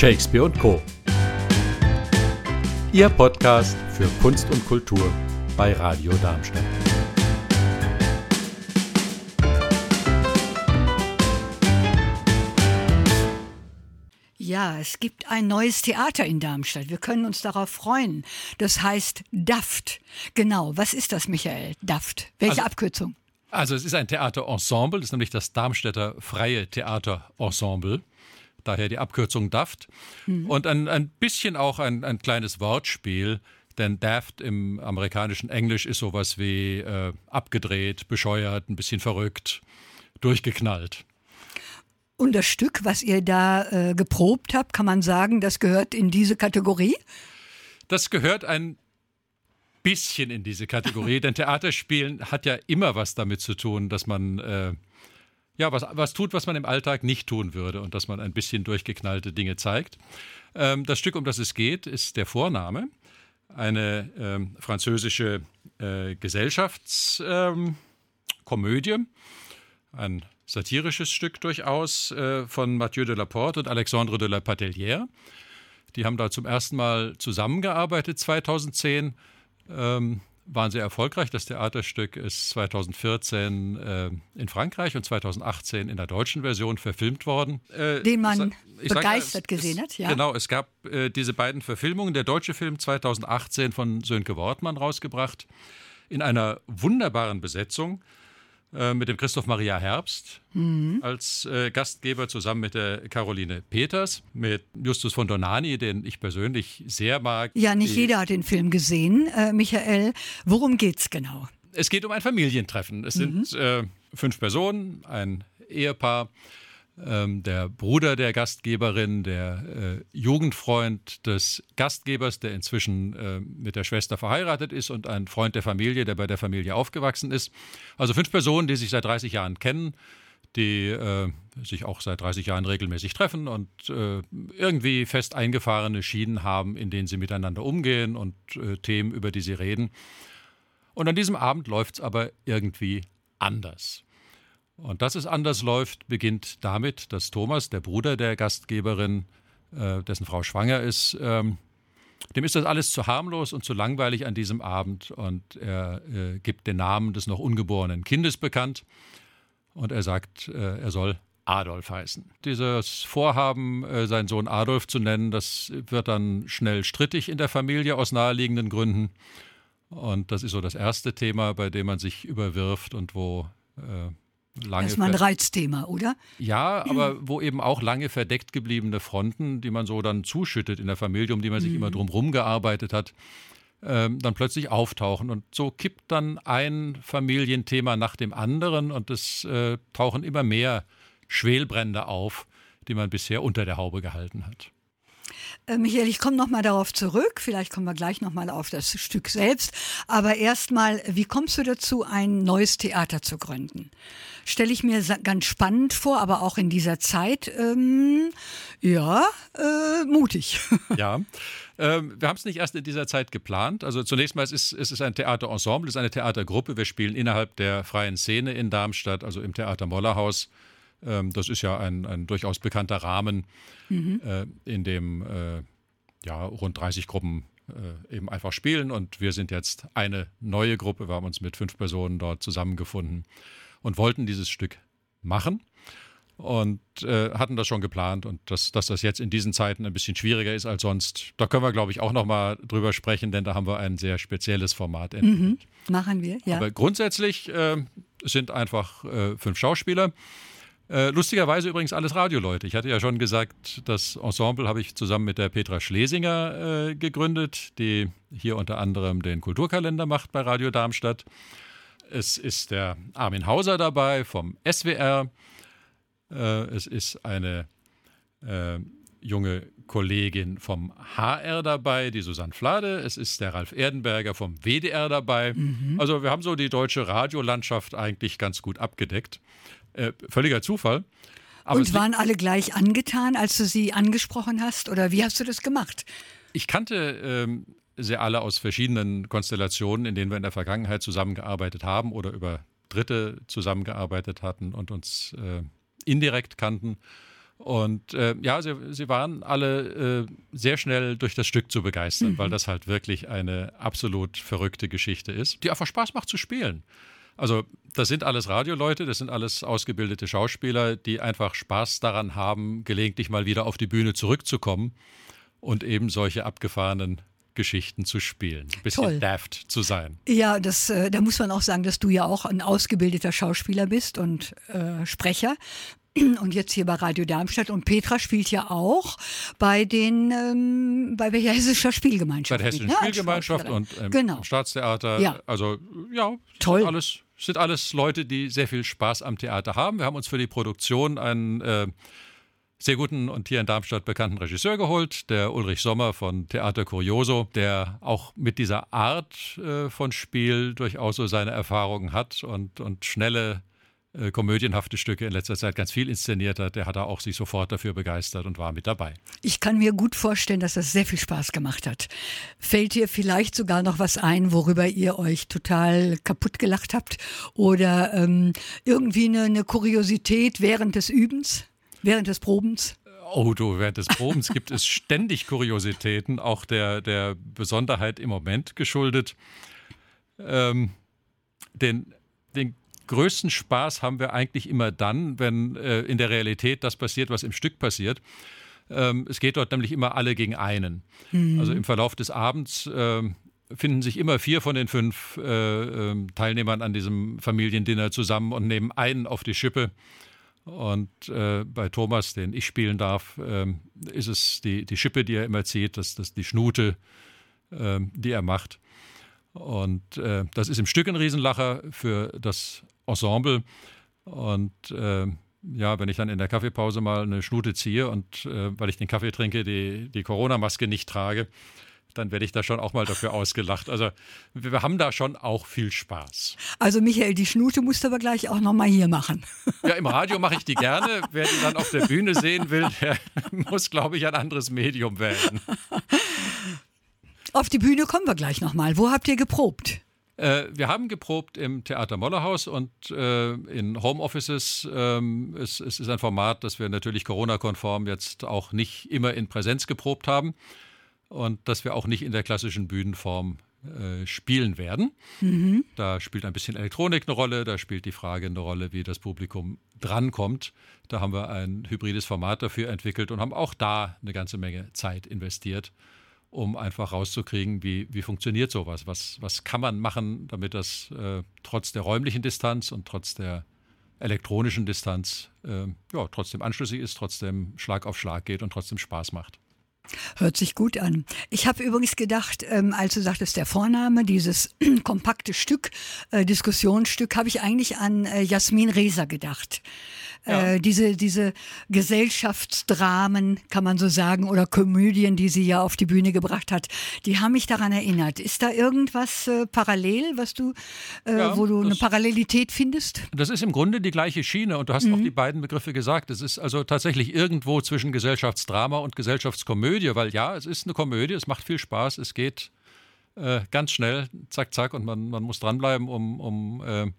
Shakespeare und Co. Ihr Podcast für Kunst und Kultur bei Radio Darmstadt. Ja, es gibt ein neues Theater in Darmstadt. Wir können uns darauf freuen. Das heißt DAFT. Genau, was ist das, Michael? DAFT. Welche Also- Abkürzung? Also es ist ein Theaterensemble, das ist nämlich das Darmstädter Freie Theaterensemble. Daher die Abkürzung DAFT. Und ein, ein bisschen auch ein, ein kleines Wortspiel, denn DAFT im amerikanischen Englisch ist sowas wie äh, abgedreht, bescheuert, ein bisschen verrückt, durchgeknallt. Und das Stück, was ihr da äh, geprobt habt, kann man sagen, das gehört in diese Kategorie? Das gehört ein bisschen in diese Kategorie, denn Theaterspielen hat ja immer was damit zu tun, dass man äh, ja was, was tut, was man im Alltag nicht tun würde und dass man ein bisschen durchgeknallte Dinge zeigt. Ähm, das Stück, um das es geht, ist der Vorname, eine ähm, französische äh, Gesellschaftskomödie, ein satirisches Stück durchaus äh, von Mathieu de Laporte und Alexandre de la Patellière. Die haben da zum ersten Mal zusammengearbeitet 2010, ähm, waren sehr erfolgreich. Das Theaterstück ist 2014 äh, in Frankreich und 2018 in der deutschen Version verfilmt worden. Äh, Den man sag- begeistert es- gesehen es, hat, ja. Genau, es gab äh, diese beiden Verfilmungen. Der deutsche Film 2018 von Sönke Wortmann rausgebracht, in einer wunderbaren Besetzung äh, mit dem Christoph Maria Herbst Mhm. als äh, Gastgeber zusammen mit der Caroline Peters, mit Justus von Donani, den ich persönlich sehr mag. Ja, nicht Die- jeder hat den Film gesehen, äh, Michael. Worum geht's genau? Es geht um ein Familientreffen. Es sind äh, fünf Personen, ein Ehepaar, ähm, der Bruder der Gastgeberin, der äh, Jugendfreund des Gastgebers, der inzwischen äh, mit der Schwester verheiratet ist und ein Freund der Familie, der bei der Familie aufgewachsen ist. Also fünf Personen, die sich seit 30 Jahren kennen, die äh, sich auch seit 30 Jahren regelmäßig treffen und äh, irgendwie fest eingefahrene Schienen haben, in denen sie miteinander umgehen und äh, Themen, über die sie reden. Und an diesem Abend läuft es aber irgendwie anders. Und dass es anders läuft, beginnt damit, dass Thomas, der Bruder der Gastgeberin, äh, dessen Frau schwanger ist, ähm, dem ist das alles zu harmlos und zu langweilig an diesem Abend und er äh, gibt den Namen des noch ungeborenen Kindes bekannt und er sagt, äh, er soll Adolf heißen. Dieses Vorhaben, äh, seinen Sohn Adolf zu nennen, das wird dann schnell strittig in der Familie aus naheliegenden Gründen. Und das ist so das erste Thema, bei dem man sich überwirft und wo lange. Erstmal ein ver- Reizthema, oder? ja, aber wo eben auch lange verdeckt gebliebene Fronten, die man so dann zuschüttet in der Familie, um die man sich immer drumherum gearbeitet hat, ähm, dann plötzlich auftauchen. Und so kippt dann ein Familienthema nach dem anderen und es äh, tauchen immer mehr Schwelbrände auf, die man bisher unter der Haube gehalten hat. Äh, Michael, ich komme nochmal darauf zurück. Vielleicht kommen wir gleich nochmal auf das Stück selbst. Aber erstmal, wie kommst du dazu, ein neues Theater zu gründen? Stelle ich mir ganz spannend vor, aber auch in dieser Zeit, ähm, ja, äh, mutig. Ja, ähm, wir haben es nicht erst in dieser Zeit geplant. Also zunächst mal es ist es ist ein Theaterensemble, es ist eine Theatergruppe. Wir spielen innerhalb der freien Szene in Darmstadt, also im Theater Mollerhaus. Ähm, das ist ja ein, ein durchaus bekannter Rahmen, äh, in dem äh, ja, rund 30 Gruppen äh, eben einfach spielen. Und wir sind jetzt eine neue Gruppe. Wir haben uns mit fünf Personen dort zusammengefunden und wollten dieses Stück machen und äh, hatten das schon geplant und dass, dass das jetzt in diesen Zeiten ein bisschen schwieriger ist als sonst, da können wir, glaube ich, auch noch mal drüber sprechen, denn da haben wir ein sehr spezielles Format entwickelt. Machen wir, ja. Aber grundsätzlich äh, sind einfach äh, fünf Schauspieler. Äh, lustigerweise übrigens alles Radioleute. Ich hatte ja schon gesagt, das Ensemble habe ich zusammen mit der Petra Schlesinger äh, gegründet, die hier unter anderem den Kulturkalender macht bei Radio Darmstadt. Es ist der Armin Hauser dabei vom SWR. Äh, es ist eine äh, junge Kollegin vom HR dabei, die Susanne Flade. Es ist der Ralf Erdenberger vom WDR dabei. Also wir haben so die deutsche Radiolandschaft eigentlich ganz gut abgedeckt. Äh, völliger Zufall. Aber Und waren alle gleich angetan, als du sie angesprochen hast? Oder wie hast du das gemacht? Ich kannte ähm, sie alle aus verschiedenen Konstellationen, in denen wir in der Vergangenheit zusammengearbeitet haben oder über Dritte zusammengearbeitet hatten und uns äh, indirekt kannten. Und äh, ja, sie, sie, waren alle äh, sehr schnell durch das Stück zu begeistern, mhm. weil das halt wirklich eine absolut verrückte Geschichte ist, die einfach Spaß macht zu spielen. Also das sind alles Radioleute, das sind alles ausgebildete Schauspieler, die einfach Spaß daran haben, gelegentlich mal wieder auf die Bühne zurückzukommen und eben solche abgefahrenen Geschichten zu spielen, ein bisschen Toll. daft zu sein. Ja, das, äh, da muss man auch sagen, dass du ja auch ein ausgebildeter Schauspieler bist und äh, Sprecher. Und jetzt hier bei Radio Darmstadt. Und Petra spielt ja auch bei den ähm, bei der Hessischer Spielgemeinschaft. Bei der Hessischen ne? Spielgemeinschaft und ähm, genau. Staatstheater. Ja. Also ja, toll. Alles, sind alles Leute, die sehr viel Spaß am Theater haben. Wir haben uns für die Produktion einen äh, sehr guten und hier in Darmstadt bekannten Regisseur geholt, der Ulrich Sommer von Theater Curioso, der auch mit dieser Art äh, von Spiel durchaus so seine Erfahrungen hat und, und schnelle äh, komödienhafte Stücke in letzter Zeit ganz viel inszeniert hat, der hat da auch sich sofort dafür begeistert und war mit dabei. Ich kann mir gut vorstellen, dass das sehr viel Spaß gemacht hat. Fällt dir vielleicht sogar noch was ein, worüber ihr euch total kaputt gelacht habt? Oder ähm, irgendwie eine, eine Kuriosität während des Übens? Während des Probens? Oh du, während des Probens gibt es ständig Kuriositäten, auch der, der Besonderheit im Moment geschuldet. Ähm, den, den größten Spaß haben wir eigentlich immer dann, wenn äh, in der Realität das passiert, was im Stück passiert. Ähm, es geht dort nämlich immer alle gegen einen. Mhm. Also im Verlauf des Abends äh, finden sich immer vier von den fünf äh, ähm, Teilnehmern an diesem Familiendinner zusammen und nehmen einen auf die Schippe. Und äh, bei Thomas, den ich spielen darf, äh, ist es die, die Schippe, die er immer zieht, das, das die Schnute, äh, die er macht. Und äh, das ist im Stück ein Riesenlacher für das Ensemble. Und äh, ja, wenn ich dann in der Kaffeepause mal eine Schnute ziehe und äh, weil ich den Kaffee trinke, die, die Corona-Maske nicht trage, dann werde ich da schon auch mal dafür ausgelacht. Also wir haben da schon auch viel Spaß. Also Michael, die Schnute musst du aber gleich auch nochmal hier machen. Ja, im Radio mache ich die gerne. Wer die dann auf der Bühne sehen will, der muss, glaube ich, ein anderes Medium wählen. Auf die Bühne kommen wir gleich nochmal. Wo habt ihr geprobt? Äh, wir haben geprobt im Theater Mollerhaus und äh, in Homeoffices. Ähm, es, es, ist ein Format, das wir natürlich Corona-konform jetzt auch nicht immer in Präsenz geprobt haben und das wir auch nicht in der klassischen Bühnenform äh, spielen werden. Mhm. Da spielt ein bisschen Elektronik eine Rolle, da spielt die Frage eine Rolle, wie das Publikum drankommt. Da haben wir ein hybrides Format dafür entwickelt und haben auch da eine ganze Menge Zeit investiert, um einfach rauszukriegen, wie, wie funktioniert sowas, was, was kann man machen, damit das äh, trotz der räumlichen Distanz und trotz der elektronischen Distanz äh, ja, trotzdem anschlüssig ist, trotzdem Schlag auf Schlag geht und trotzdem Spaß macht. Hört sich gut an. Ich habe übrigens gedacht, ähm, als du sagtest, der Vorname, dieses kompakte Stück, äh, Diskussionsstück, habe ich eigentlich an äh, Jasmin Reser gedacht. Ja. Äh, diese, diese Gesellschaftsdramen, kann man so sagen, oder Komödien, die sie ja auf die Bühne gebracht hat, die haben mich daran erinnert. Ist da irgendwas äh, parallel, was du, äh, ja, wo du eine Parallelität findest? Das ist im Grunde die gleiche Schiene und du hast mhm. auch die beiden Begriffe gesagt. Es ist also tatsächlich irgendwo zwischen Gesellschaftsdrama und Gesellschaftskomödie, weil ja, es ist eine Komödie, es macht viel Spaß, es geht äh, ganz schnell, zack, zack, und man, man muss dranbleiben, um, um äh,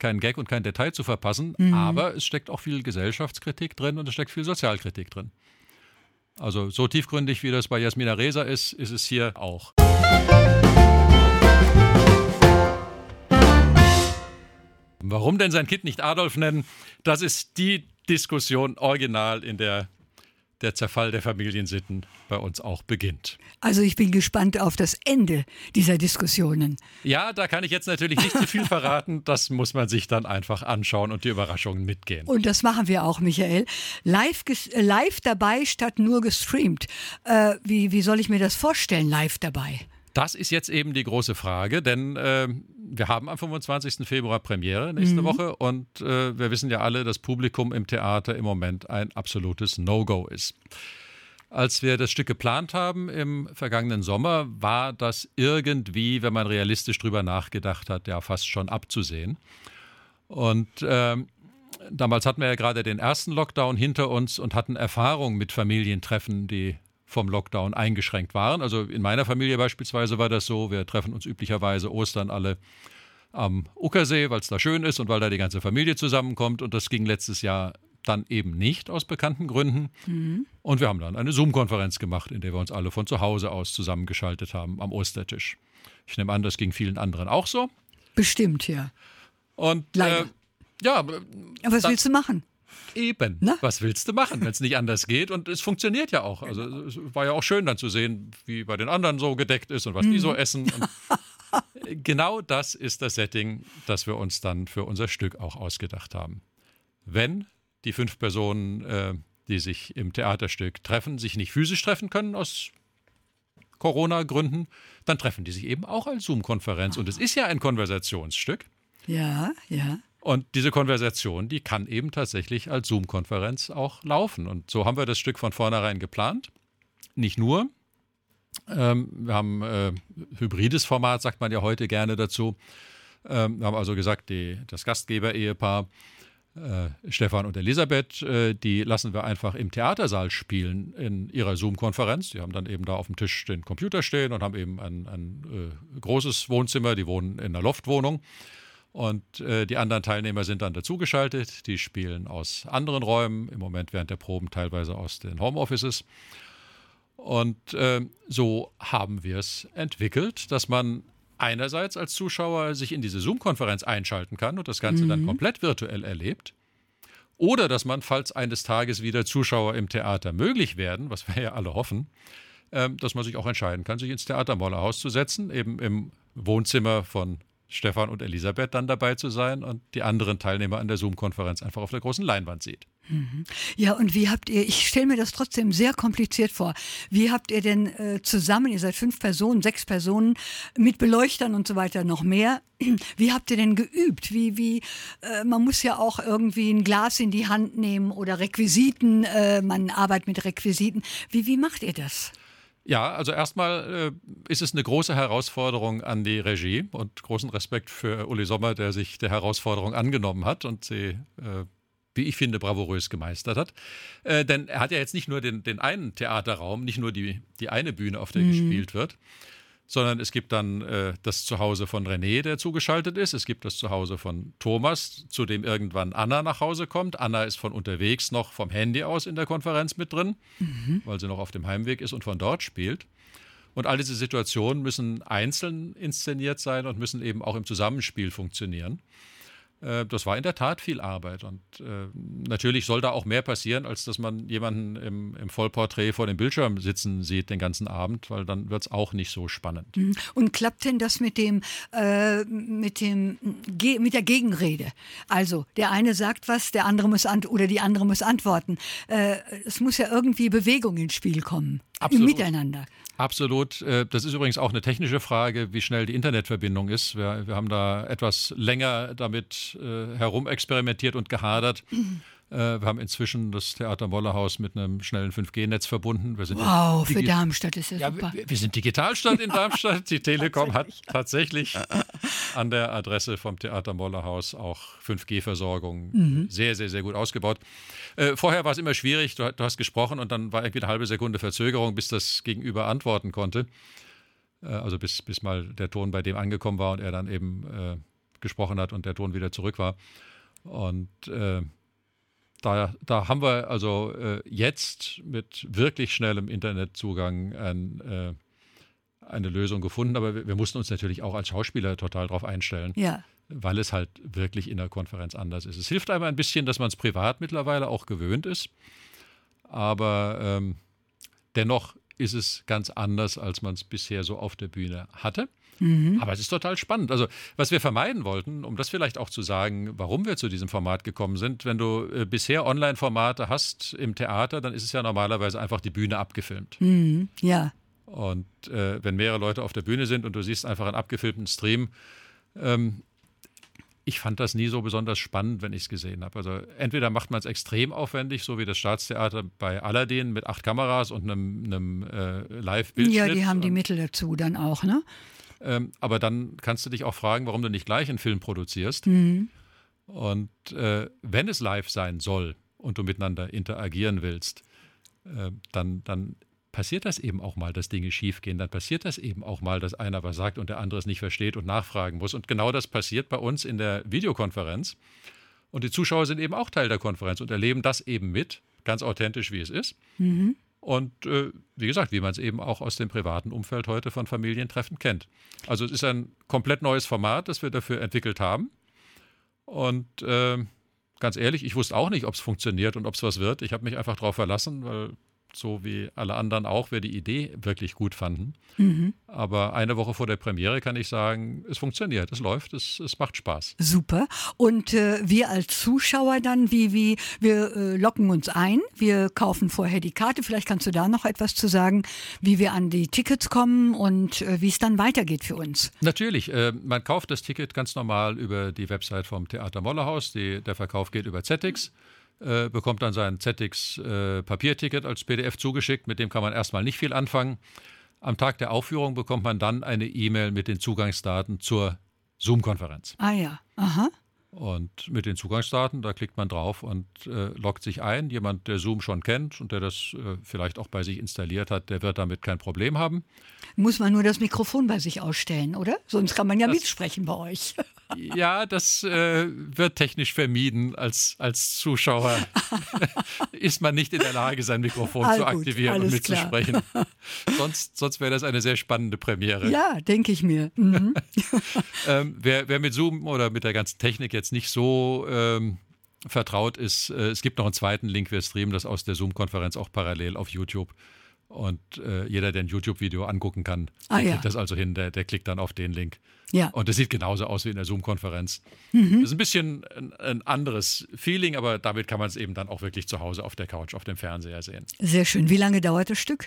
keinen Gag und kein Detail zu verpassen, mhm. aber es steckt auch viel Gesellschaftskritik drin und es steckt viel Sozialkritik drin. Also so tiefgründig, wie das bei Jasmina Reza ist, ist es hier auch. Warum denn sein Kind nicht Adolf nennen? Das ist die Diskussion original in der der Zerfall der Familiensitten bei uns auch beginnt. Also ich bin gespannt auf das Ende dieser Diskussionen. Ja, da kann ich jetzt natürlich nicht zu viel verraten. Das muss man sich dann einfach anschauen und die Überraschungen mitgehen. Und das machen wir auch, Michael. Live, live dabei statt nur gestreamt. Äh, wie, wie soll ich mir das vorstellen, live dabei? Das ist jetzt eben die große Frage, denn äh, wir haben am 25. Februar Premiere nächste mhm. Woche und äh, wir wissen ja alle, dass Publikum im Theater im Moment ein absolutes No-Go ist. Als wir das Stück geplant haben im vergangenen Sommer, war das irgendwie, wenn man realistisch drüber nachgedacht hat, ja fast schon abzusehen. Und äh, damals hatten wir ja gerade den ersten Lockdown hinter uns und hatten Erfahrung mit Familientreffen, die vom Lockdown eingeschränkt waren. Also in meiner Familie beispielsweise war das so, wir treffen uns üblicherweise Ostern alle am Uckersee, weil es da schön ist und weil da die ganze Familie zusammenkommt. Und das ging letztes Jahr dann eben nicht aus bekannten Gründen. Mhm. Und wir haben dann eine Zoom-Konferenz gemacht, in der wir uns alle von zu Hause aus zusammengeschaltet haben am Ostertisch. Ich nehme an, das ging vielen anderen auch so. Bestimmt, ja. Und Leider. Äh, ja. Aber was willst du machen? Eben. Na? Was willst du machen, wenn es nicht anders geht? Und es funktioniert ja auch. Also es war ja auch schön dann zu sehen, wie bei den anderen so gedeckt ist und was mhm. die so essen. genau das ist das Setting, das wir uns dann für unser Stück auch ausgedacht haben. Wenn die fünf Personen, äh, die sich im Theaterstück treffen, sich nicht physisch treffen können aus Corona-Gründen, dann treffen die sich eben auch als Zoom-Konferenz. Und es ist ja ein Konversationsstück. Ja, ja. Und diese Konversation, die kann eben tatsächlich als Zoom-Konferenz auch laufen. Und so haben wir das Stück von vornherein geplant. Nicht nur. Ähm, wir haben äh, hybrides Format, sagt man ja heute gerne dazu. Ähm, wir haben also gesagt, die, das Gastgeber-Ehepaar äh, Stefan und Elisabeth, äh, die lassen wir einfach im Theatersaal spielen in ihrer Zoom-Konferenz. Die haben dann eben da auf dem Tisch den Computer stehen und haben eben ein, ein äh, großes Wohnzimmer. Die wohnen in einer Loftwohnung. Und äh, die anderen Teilnehmer sind dann dazugeschaltet. Die spielen aus anderen Räumen, im Moment während der Proben teilweise aus den Homeoffices. Und äh, so haben wir es entwickelt, dass man einerseits als Zuschauer sich in diese Zoom-Konferenz einschalten kann und das Ganze mhm. dann komplett virtuell erlebt. Oder dass man, falls eines Tages wieder Zuschauer im Theater möglich werden, was wir ja alle hoffen, äh, dass man sich auch entscheiden kann, sich ins Theatermollerhaus zu setzen, eben im Wohnzimmer von Stefan und Elisabeth dann dabei zu sein und die anderen Teilnehmer an der Zoom-Konferenz einfach auf der großen Leinwand sieht. Mhm. Ja, und wie habt ihr, ich stelle mir das trotzdem sehr kompliziert vor, wie habt ihr denn äh, zusammen, ihr seid fünf Personen, sechs Personen, mit Beleuchtern und so weiter noch mehr, wie habt ihr denn geübt? Wie, wie, äh, man muss ja auch irgendwie ein Glas in die Hand nehmen oder Requisiten, äh, man arbeitet mit Requisiten. Wie, wie macht ihr das? Ja, also erstmal äh, ist es eine große Herausforderung an die Regie und großen Respekt für Uli Sommer, der sich der Herausforderung angenommen hat und sie, äh, wie ich finde, bravourös gemeistert hat. Äh, denn er hat ja jetzt nicht nur den, den einen Theaterraum, nicht nur die, die eine Bühne, auf der mhm. gespielt wird, sondern es gibt dann äh, das Zuhause von René, der zugeschaltet ist. Es gibt das Zuhause von Thomas, zu dem irgendwann Anna nach Hause kommt. Anna ist von unterwegs noch vom Handy aus in der Konferenz mit drin, mhm. weil sie noch auf dem Heimweg ist und von dort spielt. Und all diese Situationen müssen einzeln inszeniert sein und müssen eben auch im Zusammenspiel funktionieren. Äh, das war in der Tat viel Arbeit. Und äh, natürlich soll da auch mehr passieren, als dass man jemanden im, im, Vollporträt vor dem Bildschirm sitzen sieht den ganzen Abend, weil dann wird es auch nicht so spannend. Mhm. Und klappt denn das mit dem, äh, mit dem, mit der Gegenrede? Also, der eine sagt was, der andere muss oder die andere muss antworten. Äh, es muss ja irgendwie Bewegung ins Spiel kommen. Absolut. Im Miteinander. Absolut. Äh, das ist übrigens auch eine technische Frage, wie schnell die Internetverbindung ist. Wir, wir haben da etwas länger damit äh, herumexperimentiert und gehadert. Äh, wir haben inzwischen das Theater Mollerhaus mit einem schnellen 5G-Netz verbunden. wow, für Darmstadt ist ja, ja super. Wir, wir, sind Digitalstadt in Darmstadt. Die Telekom hat tatsächlich an der Adresse vom Theater Mollerhaus auch 5G-Versorgung mhm. sehr, sehr, sehr gut ausgebaut. Äh, vorher war es immer schwierig. Du, du, hast gesprochen und dann war irgendwie eine halbe Sekunde Verzögerung, bis das Gegenüber antworten konnte. Äh, also bis, bis mal der Ton bei dem angekommen war und er dann eben äh, gesprochen hat und der Ton wieder zurück war. Und äh, da, da haben wir also äh, jetzt mit wirklich schnellem Internetzugang ein, äh, eine Lösung gefunden, aber wir, wir, mussten uns natürlich auch als Schauspieler total darauf einstellen, ja. weil es halt wirklich in der Konferenz anders ist. Es hilft einem ein bisschen, dass man es privat mittlerweile auch gewöhnt ist, aber ähm, dennoch ist es ganz anders, als man es bisher so auf der Bühne hatte. Mhm. Aber es ist total spannend. Also, was wir vermeiden wollten, um das vielleicht auch zu sagen, warum wir zu diesem Format gekommen sind, wenn du äh, bisher Online-Formate hast im Theater, dann ist es ja normalerweise einfach die Bühne abgefilmt. Mhm. Ja. Und äh, wenn mehrere Leute auf der Bühne sind und du siehst einfach einen abgefilmten Stream, ähm, ich fand das nie so besonders spannend, wenn ich es gesehen habe. Also entweder macht man es extrem aufwendig, so wie das Staatstheater bei Aladdin mit acht Kameras und einem, einem äh, Live-Bildschirm. Ja, die haben die Mittel dazu dann auch, ne? Ähm, aber dann kannst du dich auch fragen, warum du nicht gleich einen Film produzierst. Mhm. Und äh, wenn es live sein soll und du miteinander interagieren willst, äh, dann, dann passiert das eben auch mal, dass Dinge schiefgehen. Dann passiert das eben auch mal, dass einer was sagt und der andere es nicht versteht und nachfragen muss. Und genau das passiert bei uns in der Videokonferenz. Und die Zuschauer sind eben auch Teil der Konferenz und erleben das eben mit, ganz authentisch, wie es ist. Mhm. Und äh, wie gesagt, wie man es eben auch aus dem privaten Umfeld heute von Familientreffen kennt. Also es ist ein komplett neues Format, das wir dafür entwickelt haben. Und äh, ganz ehrlich, ich wusste auch nicht, ob es funktioniert und ob es was wird. Ich habe mich einfach darauf verlassen, weil so wie alle anderen auch, wir die Idee wirklich gut fanden. Mhm. Aber eine Woche vor der Premiere kann ich sagen, es funktioniert, es läuft, es, es macht Spaß. Super. Und äh, wir als Zuschauer dann, wie, wie wir äh, locken uns ein, wir kaufen vorher die Karte. Vielleicht kannst du da noch etwas zu sagen, wie wir an die Tickets kommen und äh, wie es dann weitergeht für uns. Natürlich, äh, man kauft das Ticket ganz normal über die Website vom Theater Mollerhaus. Die, der Verkauf geht über ZX. Äh, bekommt dann sein ZX äh, Papierticket als PDF zugeschickt. Mit dem kann man erstmal nicht viel anfangen. Am Tag der Aufführung bekommt man dann eine E-Mail mit den Zugangsdaten zur Zoom-Konferenz. Ah ja, aha. Und mit den Zugangsdaten, da klickt man drauf und äh, loggt sich ein. Jemand, der Zoom schon kennt und der das äh, vielleicht auch bei sich installiert hat, der wird damit kein Problem haben. Muss man nur das Mikrofon bei sich ausstellen, oder? Sonst kann man ja das, mitsprechen bei euch. Ja, das äh, wird technisch vermieden. Als, als Zuschauer ist man nicht in der Lage, sein Mikrofon All zu gut, aktivieren und mitzusprechen. sonst sonst wäre das eine sehr spannende Premiere. Ja, denke ich mir. Mhm. ähm, wer, wer mit Zoom oder mit der ganzen Technik jetzt nicht so ähm, vertraut ist, äh, es gibt noch einen zweiten Link, wir streamen das aus der Zoom-Konferenz auch parallel auf YouTube. Und äh, jeder, der ein YouTube-Video angucken kann, ah, der ja. kriegt das also hin, der, der, klickt dann auf den Link. Ja. Und das sieht genauso aus wie in der Zoom-Konferenz. Mhm. Das ist ein bisschen ein, ein, anderes Feeling, aber damit kann man es eben dann auch wirklich zu Hause auf der Couch, auf dem Fernseher sehen. Sehr schön. Wie lange dauert das Stück?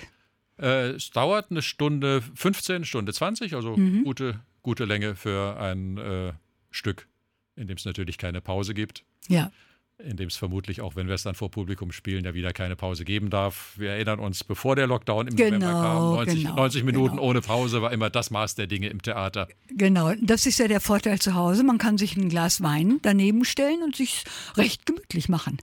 Äh, es dauert eine Stunde 15, Stunde 20, also mhm. gute, gute Länge für ein äh, Stück, in dem es natürlich keine Pause gibt. Ja in dem es vermutlich auch, wenn wir es dann vor Publikum spielen, ja wieder keine Pause geben darf. Wir erinnern uns, bevor der Lockdown im genau, November kam, 90, genau, 90 Minuten genau. ohne Pause war immer das Maß der Dinge im Theater. Genau, das ist ja der Vorteil zu Hause. Man kann sich ein Glas Wein daneben stellen und sich recht gemütlich machen.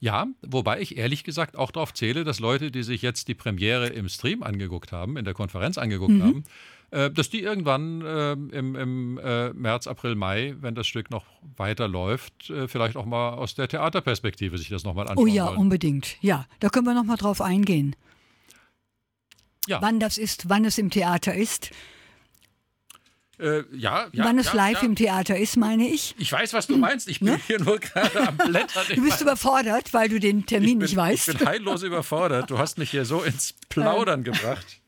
Ja, wobei ich ehrlich gesagt auch darauf zähle, dass Leute, die sich jetzt die Premiere im Stream angeguckt haben, in der Konferenz angeguckt mhm. haben, äh, dass die irgendwann äh, im, im äh, März, April, Mai, wenn das Stück noch weiterläuft, äh, vielleicht auch mal aus der Theaterperspektive sich das nochmal anschauen Oh ja, wollen. unbedingt. Ja, da können wir nochmal drauf eingehen. Ja. Wann das ist, wann es im Theater ist. Äh, ja, ja, Wann es ja, live ja. im Theater ist, meine ich. Ich weiß, was du meinst. Ich bin ne? hier nur gerade am Blättern. du bist überfordert, weil du den Termin bin, nicht weißt. Ich bin heillos überfordert. Du hast mich hier so ins Plaudern gebracht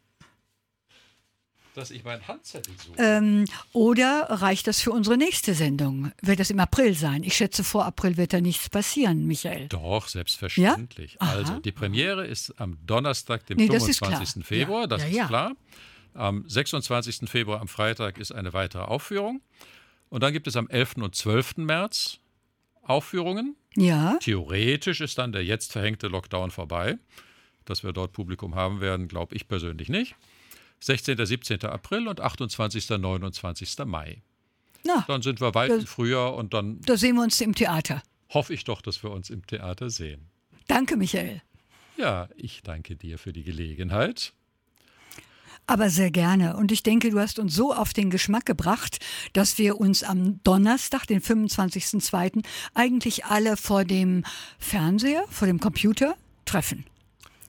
dass ich meinen Handzettel suche. Ähm, oder reicht das für unsere nächste Sendung? Wird das im April sein? Ich schätze, vor April wird da nichts passieren, Michael. Doch, selbstverständlich. Ja? Also, die Premiere ist am Donnerstag, dem nee, 25. Februar, ja. das ja, ist klar. Am 26. Februar, am Freitag, ist eine weitere Aufführung. Und dann gibt es am 11. und 12. März Aufführungen. Ja. Theoretisch ist dann der jetzt verhängte Lockdown vorbei. Dass wir dort Publikum haben werden, glaube ich persönlich nicht. 16., 17. April und 28., 29. Mai. Na, dann sind wir weit im Frühjahr und dann. Da sehen wir uns im Theater. Hoffe ich doch, dass wir uns im Theater sehen. Danke, Michael. Ja, ich danke dir für die Gelegenheit. Aber sehr gerne. Und ich denke, du hast uns so auf den Geschmack gebracht, dass wir uns am Donnerstag, den 25.02., eigentlich alle vor dem Fernseher, vor dem Computer treffen.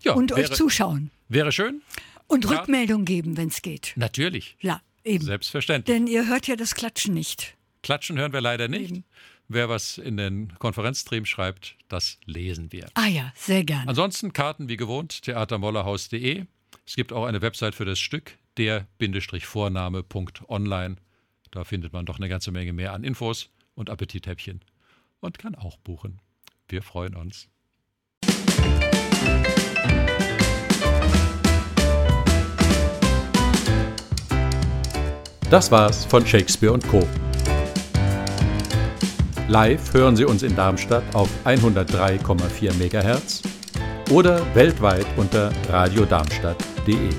Ja, und wäre, euch zuschauen. Wäre schön. Und ja. Rückmeldung geben, wenn es geht. Natürlich. Ja, eben. Selbstverständlich. Denn ihr hört ja das Klatschen nicht. Klatschen hören wir leider nicht. Eben. Wer was in den Konferenzstream schreibt, das lesen wir. Ah ja, sehr gerne. Ansonsten Karten wie gewohnt, theatermollerhaus.de. Es gibt auch eine Website für das Stück, der-vorname.online. Da findet man doch eine ganze Menge mehr an Infos und Appetithäppchen und kann auch buchen. Wir freuen uns. Das war's von Shakespeare Co. Live hören Sie uns in Darmstadt auf 103,4 MHz oder weltweit unter radiodarmstadt.de.